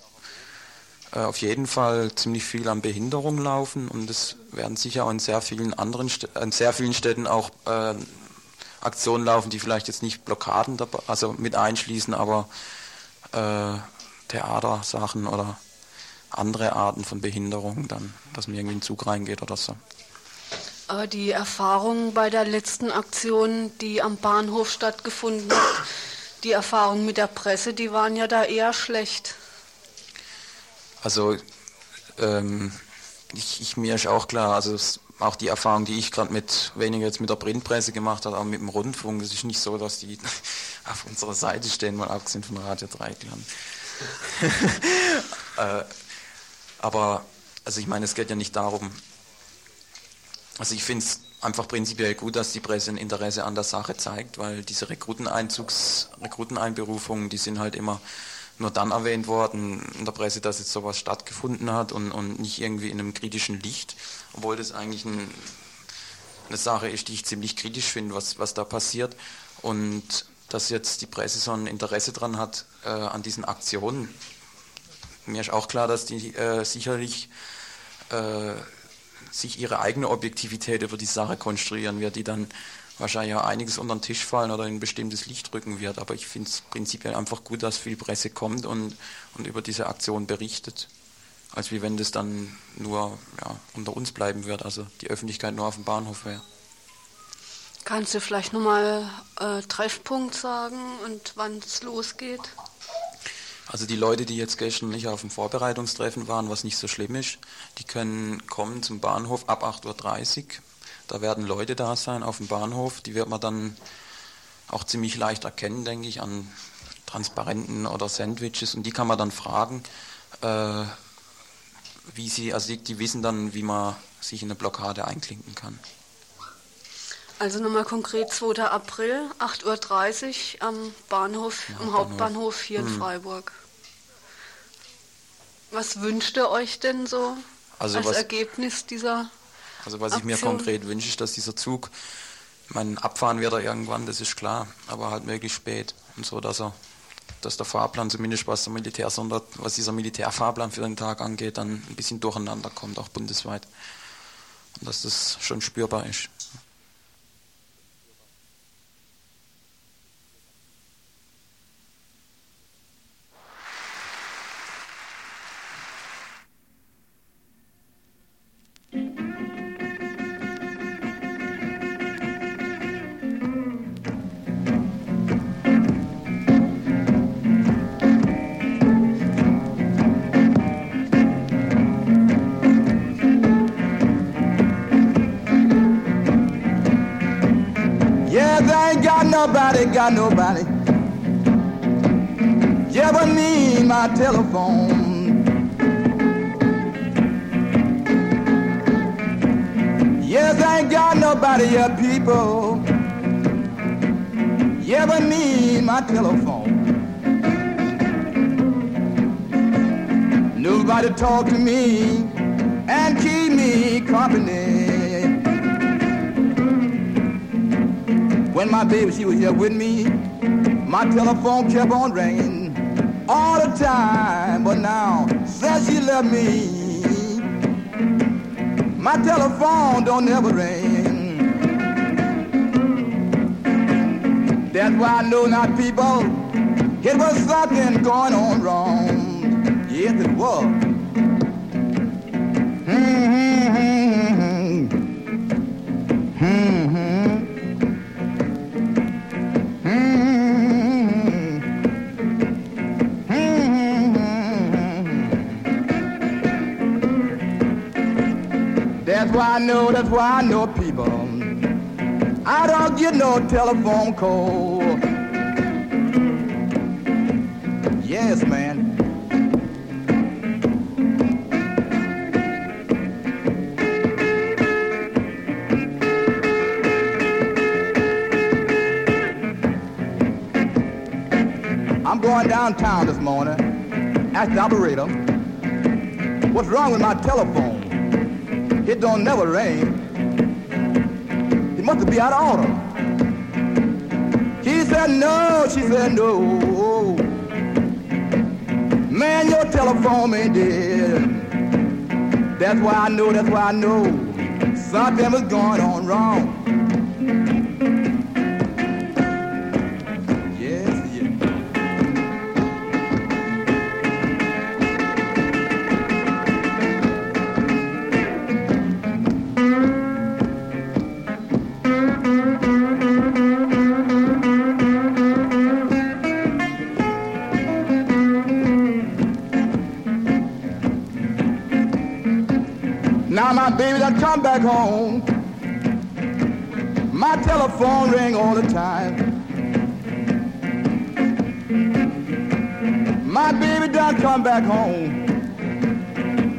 auf jeden Fall ziemlich viel an Behinderung laufen und es werden sicher auch in sehr vielen anderen in sehr vielen Städten auch äh, Aktionen laufen, die vielleicht jetzt nicht Blockaden dabei, also mit einschließen, aber äh, Theatersachen oder andere Arten von Behinderung, dann, dass mir irgendwie in den Zug reingeht oder so. Aber die Erfahrung bei der letzten Aktion, die am Bahnhof stattgefunden hat, die Erfahrungen mit der Presse, die waren ja da eher schlecht. Also ähm, ich, ich, mir ist auch klar, also auch die Erfahrung, die ich gerade mit weniger jetzt mit der Printpresse gemacht habe, auch mit dem Rundfunk, es ist nicht so, dass die auf unserer Seite stehen, mal abgesehen von Radio Dreiklang. äh, aber also ich meine, es geht ja nicht darum, also ich finde es einfach prinzipiell gut, dass die Presse ein Interesse an der Sache zeigt, weil diese Rekruteneinzugs, Rekruteneinberufungen, die sind halt immer nur dann erwähnt worden in der Presse, dass jetzt sowas stattgefunden hat und, und nicht irgendwie in einem kritischen Licht, obwohl das eigentlich ein, eine Sache ist, die ich ziemlich kritisch finde, was, was da passiert. Und dass jetzt die Presse so ein Interesse dran hat äh, an diesen Aktionen. Mir ist auch klar, dass die äh, sicherlich äh, sich ihre eigene Objektivität über die Sache konstruieren wird, die dann wahrscheinlich auch einiges unter den Tisch fallen oder in ein bestimmtes Licht rücken wird. Aber ich finde es prinzipiell einfach gut, dass viel Presse kommt und, und über diese Aktion berichtet. Als wie wenn das dann nur ja, unter uns bleiben wird, also die Öffentlichkeit nur auf dem Bahnhof wäre. Kannst du vielleicht nochmal äh, Treffpunkt sagen und wann es losgeht? Also die Leute, die jetzt gestern nicht auf dem Vorbereitungstreffen waren, was nicht so schlimm ist, die können kommen zum Bahnhof ab 8.30 Uhr da werden Leute da sein auf dem Bahnhof, die wird man dann auch ziemlich leicht erkennen, denke ich, an Transparenten oder Sandwiches und die kann man dann fragen, äh, wie sie, also die, die wissen dann, wie man sich in eine Blockade einklinken kann. Also nochmal konkret 2. April, 8.30 Uhr am Bahnhof, ja, am Hauptbahnhof hier in hm. Freiburg. Was wünscht ihr euch denn so also als Ergebnis dieser also was Aktion. ich mir konkret wünsche, ist, dass dieser Zug, mein abfahren wird er irgendwann, das ist klar, aber halt möglichst spät und so, dass er, dass der Fahrplan zumindest was der Militär, sondern was dieser Militärfahrplan für den Tag angeht, dann ein bisschen durcheinander kommt, auch bundesweit. Und dass das schon spürbar ist. People. Yeah, but me, my telephone. Nobody talk to me and keep me company. When my baby, she was here with me, my telephone kept on ringing all the time. But now, since she left me, my telephone don't ever ring. That's why I know now, people, it was something going on wrong. Yes, it was. Mm-hmm. Mm-hmm. That's why I know, that's why I know people. I don't get no telephone call. Yes, man. I'm going downtown this morning. Ask the operator, what's wrong with my telephone? It don't never ring. Must be out of order. He said no, she said no. Man, your telephone ain't dead. That's why I know, that's why I know something was going on wrong. Now my baby done come back home. My telephone ring all the time. My baby done come back home.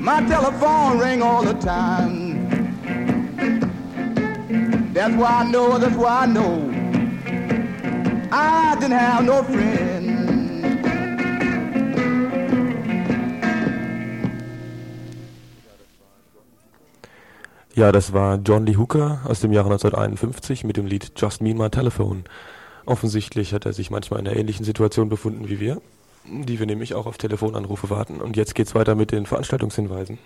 My telephone ring all the time. That's why I know, that's why I know. I didn't have no friend. Ja, das war John Lee Hooker aus dem Jahre 1951 mit dem Lied Just Me and My Telephone. Offensichtlich hat er sich manchmal in einer ähnlichen Situation befunden wie wir, die wir nämlich auch auf Telefonanrufe warten. Und jetzt geht's weiter mit den Veranstaltungshinweisen.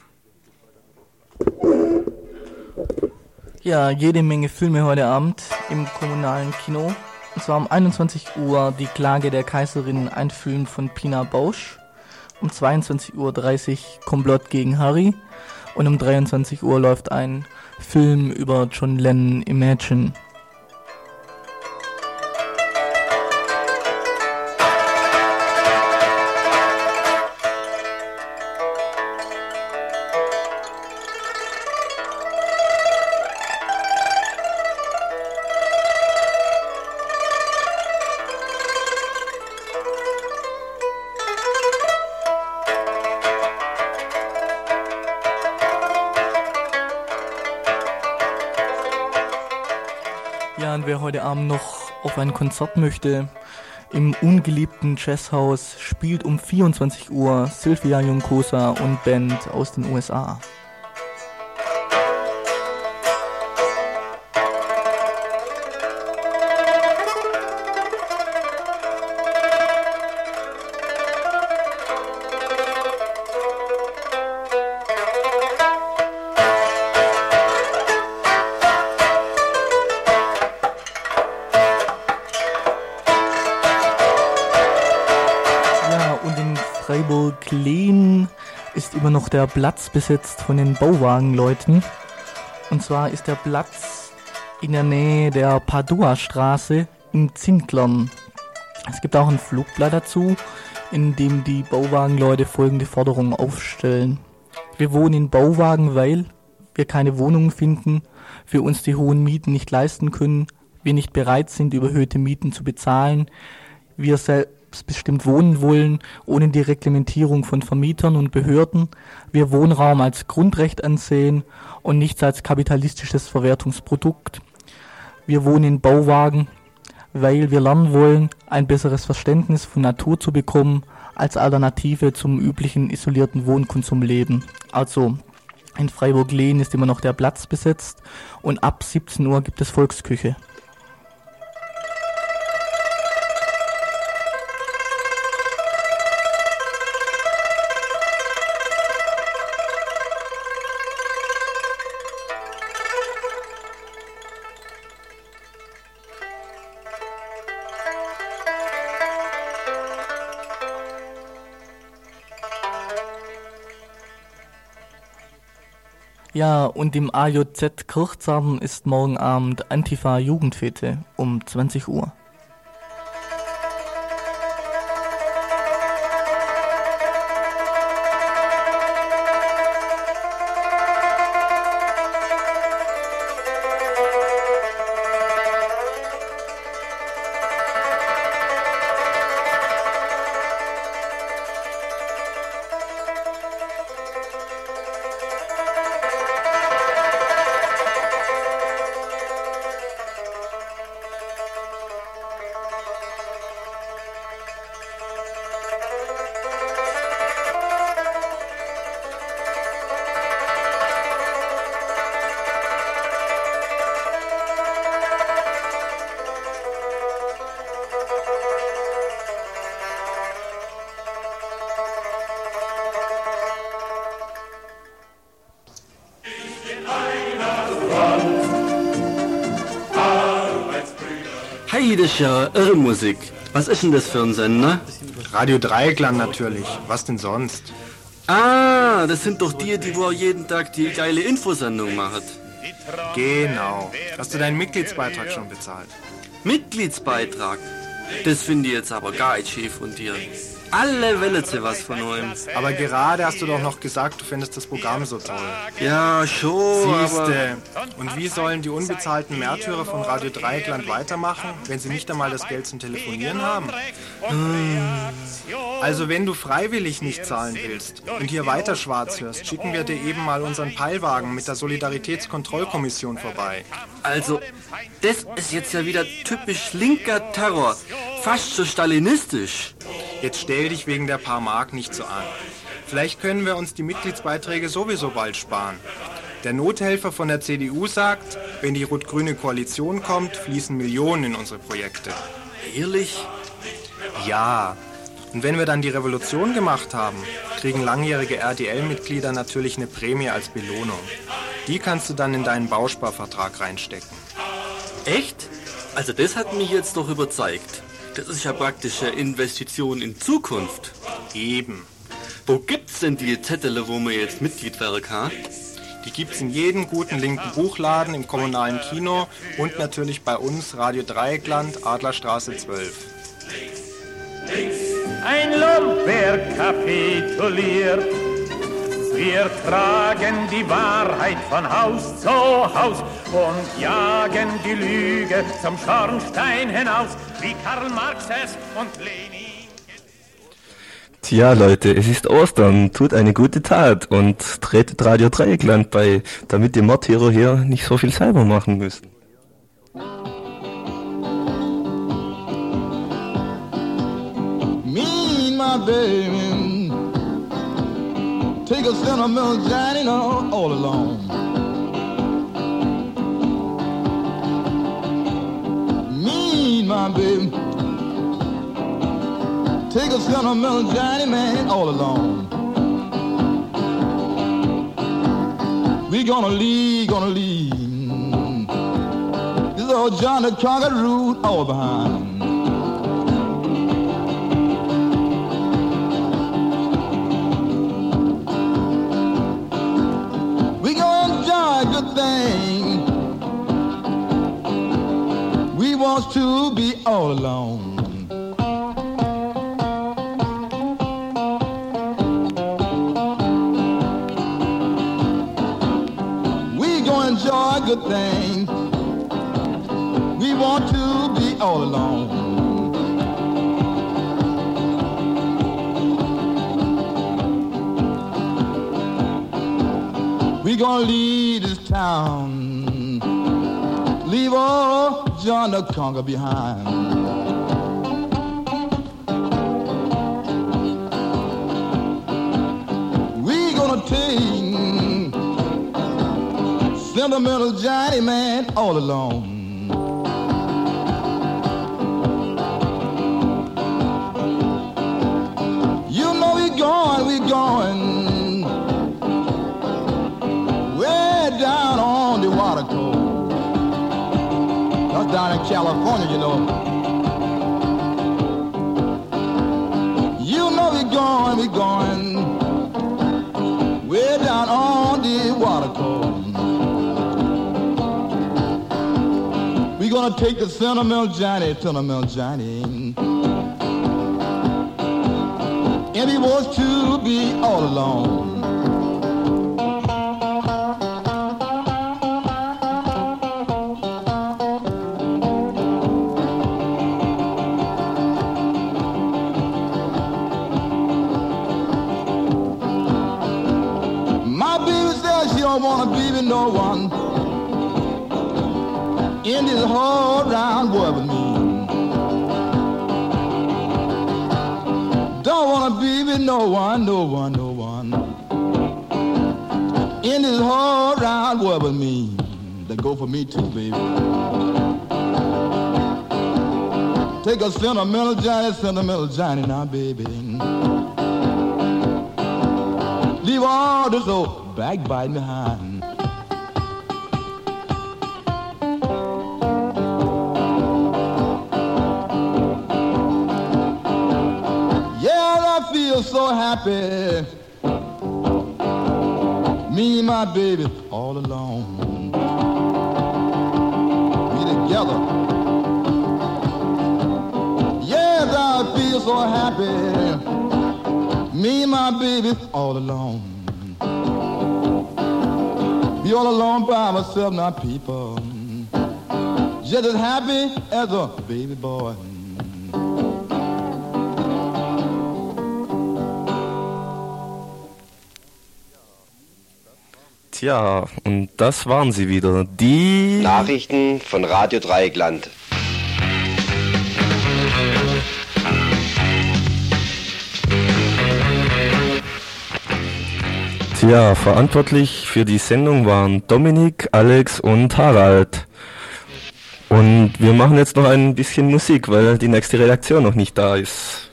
Ja, jede Menge Filme heute Abend im kommunalen Kino. Und zwar um 21 Uhr Die Klage der Kaiserin, ein Film von Pina Bausch. Um 22.30 Uhr Komplott gegen Harry. Und um 23 Uhr läuft ein Film über John Lennon Imagine. Abend noch auf ein Konzert möchte, im ungeliebten Jazzhaus spielt um 24 Uhr Sylvia Juncosa und Band aus den USA. Der Platz besetzt von den Bauwagenleuten. Und zwar ist der Platz in der Nähe der Padua-Straße in Zinklern. Es gibt auch ein Flugblatt dazu, in dem die Bauwagenleute folgende Forderungen aufstellen. Wir wohnen in Bauwagen, weil wir keine Wohnungen finden, wir uns die hohen Mieten nicht leisten können, wir nicht bereit sind, überhöhte Mieten zu bezahlen, wir selbstbestimmt wohnen wollen, ohne die Reglementierung von Vermietern und Behörden, wir Wohnraum als Grundrecht ansehen und nichts als kapitalistisches Verwertungsprodukt. Wir wohnen in Bauwagen, weil wir lernen wollen, ein besseres Verständnis von Natur zu bekommen als Alternative zum üblichen isolierten Wohnkonsumleben. Also in Freiburg-Lehn ist immer noch der Platz besetzt und ab 17 Uhr gibt es Volksküche. Ja, und im AJZ Kirchzarten ist morgen Abend Antifa Jugendfete um 20 Uhr. Ja irre Musik. Was ist denn das für ein Sender? Radio Dreieckland natürlich. Was denn sonst? Ah, das sind doch die, die wo jeden Tag die geile Infosendung machen. Genau. Hast du deinen Mitgliedsbeitrag schon bezahlt? Mitgliedsbeitrag? Das finde ich jetzt aber gar nicht schief von dir. Alle wollen sie was von uns. Aber gerade hast du doch noch gesagt, du findest das Programm so toll. Ja, schon, Siehste. Und wie sollen die unbezahlten Märtyrer von Radio Dreieckland weitermachen, wenn sie nicht einmal das Geld zum Telefonieren haben? Hm. Also wenn du freiwillig nicht zahlen willst und hier weiter schwarz hörst, schicken wir dir eben mal unseren Peilwagen mit der Solidaritätskontrollkommission vorbei. Also, das ist jetzt ja wieder typisch linker Terror. Fast so stalinistisch. Jetzt stell dich wegen der paar Mark nicht so an. Vielleicht können wir uns die Mitgliedsbeiträge sowieso bald sparen. Der Nothelfer von der CDU sagt, wenn die rot-grüne Koalition kommt, fließen Millionen in unsere Projekte. Ehrlich? Ja. Und wenn wir dann die Revolution gemacht haben, kriegen langjährige RDL-Mitglieder natürlich eine Prämie als Belohnung. Die kannst du dann in deinen Bausparvertrag reinstecken. Echt? Also das hat mich jetzt doch überzeugt. Das ist ja praktisch eine Investition in Zukunft. Eben. Wo gibt's denn die Zettel, wo man jetzt Mitglied werden kann? Die gibt's in jedem guten linken Buchladen, im kommunalen Kino und natürlich bei uns Radio Dreieckland, Adlerstraße 12. Ein Lomberg kapituliert. Wir tragen die Wahrheit von Haus zu Haus und jagen die Lüge zum Schornstein hinaus, wie Karl Marx es und Lenin. Tja, Leute, es ist Ostern, tut eine gute Tat und tretet Radio Dreieckland bei, damit die Mordhero hier nicht so viel selber machen müssen. Me and my baby take a sentimental journey all, alone. Me and my baby take a sentimental journey, man, all alone. We gonna leave, gonna leave. This old John the Conquer route all behind. We gonna enjoy good thing. We want to be all alone. Good. We want to be all alone. We gonna leave this town, leave all John the Conquer behind. Sentimental Johnny man all alone. You know we're going, we're going way down on the water coast. That's down in California, you know. You know we're going, we're going gonna take the sentimental Johnny, sentimental Johnny. And he wants to be all alone. My baby in this whole round world with me. Don't wanna be with no one, no one, no one in this whole round world with me. That go for me too, baby. Take a sentimental Johnny, sentimental Johnny now, baby. Leave all this old backbiting behind. Happy. Me and my baby all alone. We together. Yes, I feel so happy. Me and my baby all alone. Be all alone by myself, not people. Just as happy as a baby boy. Tja, und das waren sie wieder. Die Nachrichten von Radio Dreieckland. Tja, verantwortlich für die Sendung waren Dominik, Alex und Harald. Und wir machen jetzt noch ein bisschen Musik, weil die nächste Redaktion noch nicht da ist.